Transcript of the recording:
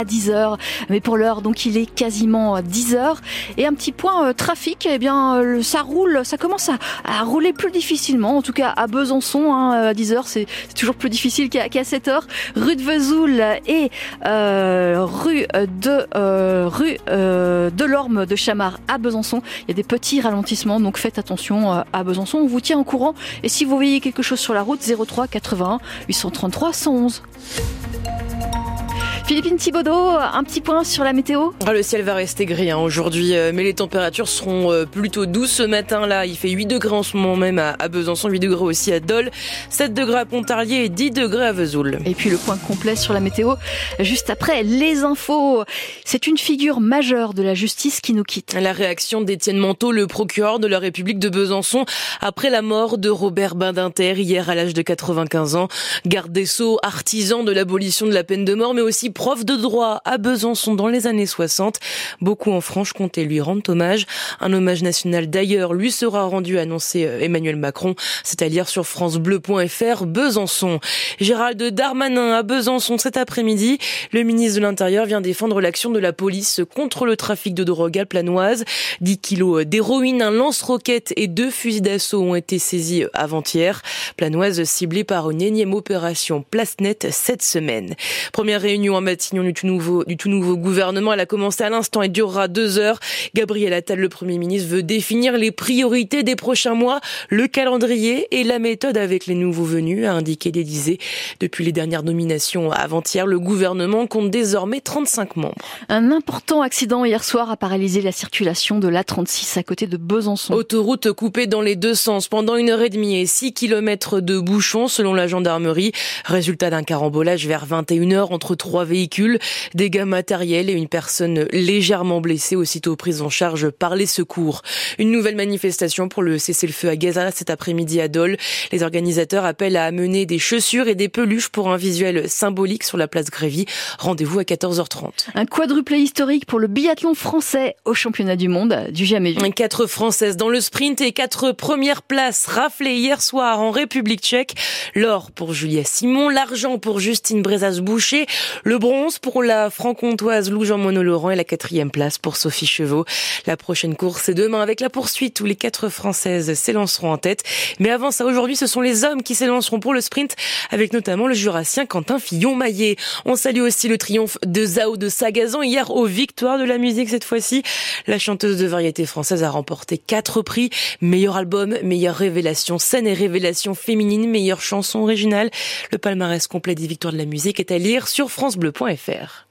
à 10h. Mais pour l'heure, donc il est quasiment 10h. Et un petit point euh, trafic, eh bien euh, ça roule, ça commence à, rouler plus difficilement. En tout cas à Besançon, hein, à 10h, c'est toujours plus difficile qu'à 7h. Rue de Vesoul et euh, rue de rue de l'Orme de Chamard à Besançon. Il y a des petits ralentissements, donc faites attention à Besançon. On vous tient au courant. Et si vous voyez quelque chose sur la route, 03 81 833 111. Philippine Thibaudot, un petit point sur la météo ah, Le ciel va rester gris hein, aujourd'hui, euh, mais les températures seront euh, plutôt douces ce matin. Là, il fait 8 degrés en ce moment même à Besançon, 8 degrés aussi à Dole, 7 degrés à Pontarlier et 10 degrés à Vesoul. Et puis le point complet sur la météo, juste après les infos. C'est une figure majeure de la justice qui nous quitte. La réaction d'Étienne Manteau, le procureur de la République de Besançon, après la mort de Robert Badinter hier à l'âge de 95 ans. Garde des Sceaux, artisan de l'abolition de la peine de mort, mais aussi prof de droit à Besançon dans les années 60. Beaucoup en Franche-Comté lui rendent hommage. Un hommage national d'ailleurs lui sera rendu, annoncé euh, Emmanuel Macron, c'est-à-dire sur francebleu.fr Besançon. Gérald Darmanin à Besançon cet après-midi. Le ministre de l'Intérieur vient défendre l'action de la police contre le trafic de drogue à Planoise. 10 kilos d'héroïne, un lance-roquette et deux fusils d'assaut ont été saisis avant-hier. Planoise ciblée par une énième opération place nette cette semaine. Première réunion à Matignon du tout nouveau, du tout nouveau gouvernement. Elle a commencé à l'instant et durera deux heures. Gabriel Attal, le Premier ministre, veut définir les priorités des prochains mois, le calendrier et la méthode avec les nouveaux venus, a indiqué l'Élysée. Depuis les dernières nominations avant-hier, le gouvernement compte désormais 35 membres. Un important accident hier soir a paralysé la circulation de l'A36 à côté de Besançon. Autoroute coupée dans les deux sens pendant une heure et demie et 6 kilomètres de bouchons selon la gendarmerie. Résultat d'un carambolage vers 21h entre trois véhicules, dégâts matériels et une personne légèrement blessée aussitôt prise en charge par les secours. Une nouvelle manifestation pour le cessez-le-feu à Gaza cet après-midi à Dole. Les organisateurs appellent à amener des chaussures et des peluches pour un visuel symbolique sur la place Grévy. Rendez-vous à 14h30. Un quadruplé historique pour le biathlon français au championnat du monde du jamais vu. Quatre françaises dans le sprint et quatre premières places raflées hier soir en République tchèque. L'or pour Julia Simon, l'argent pour Justine Brezas-Boucher, le bronze pour la franc-comtoise Lou Jean Laurent et la quatrième place pour Sophie Chevaux. La prochaine course est demain avec la poursuite où les quatre françaises s'élanceront en tête. Mais avant ça, aujourd'hui, ce sont les hommes qui s'élanceront pour le sprint avec notamment le jurassien Quentin Fillon-Maillet. On salue aussi le triomphe de Zao de Sagazan hier aux victoires de la musique cette fois-ci. La chanteuse de variété française a remporté quatre prix. Meilleur album, meilleure révélation scène et révélation féminine, meilleure chanson originale. Le palmarès complet des victoires de la musique est à lire sur francebleu.fr.